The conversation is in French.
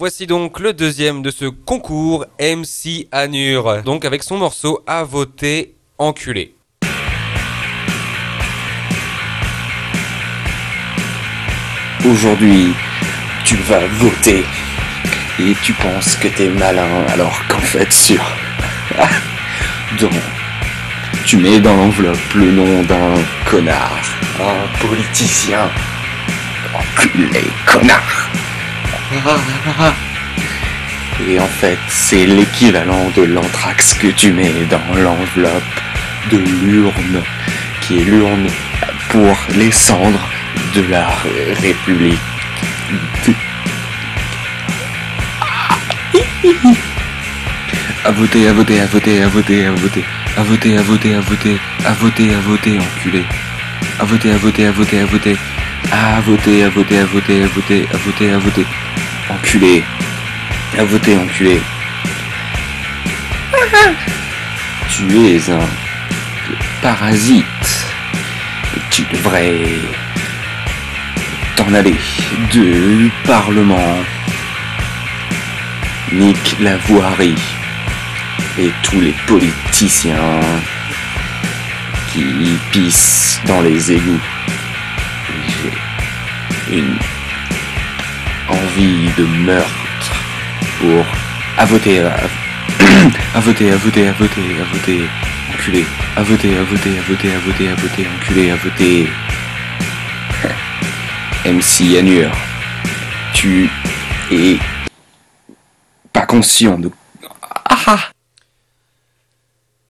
Voici donc le deuxième de ce concours MC Anur, donc avec son morceau à voter enculé. Aujourd'hui, tu vas voter et tu penses que t'es malin alors qu'en fait sur donc tu mets dans l'enveloppe le nom d'un connard, un politicien, enculé connard. Et en fait, c'est l'équivalent de l'anthrax que tu mets dans l'enveloppe de l'urne, qui est l'urne pour les cendres de la République. À voter, à voter, à voter, à voter, à voter, à voter, à voter, à voter, à voter, à voter, enculé. À voter, à voter, à voter, à voter, à voter, à voter, à voter, à voter, à voter, à voter, enculé. À voter, enculé. Tu es un parasite. Tu devrais t'en aller du Parlement. Nick la voirie et tous les politiciens qui pissent dans les égouts. Une envie de meurtre pour à voter, à, à voter, à voter, à voter, à voter, enculé, à voter, à voter, à voter, à voter, à voter, enculé, à voter. MC Anur, tu es pas conscient de... Ah ah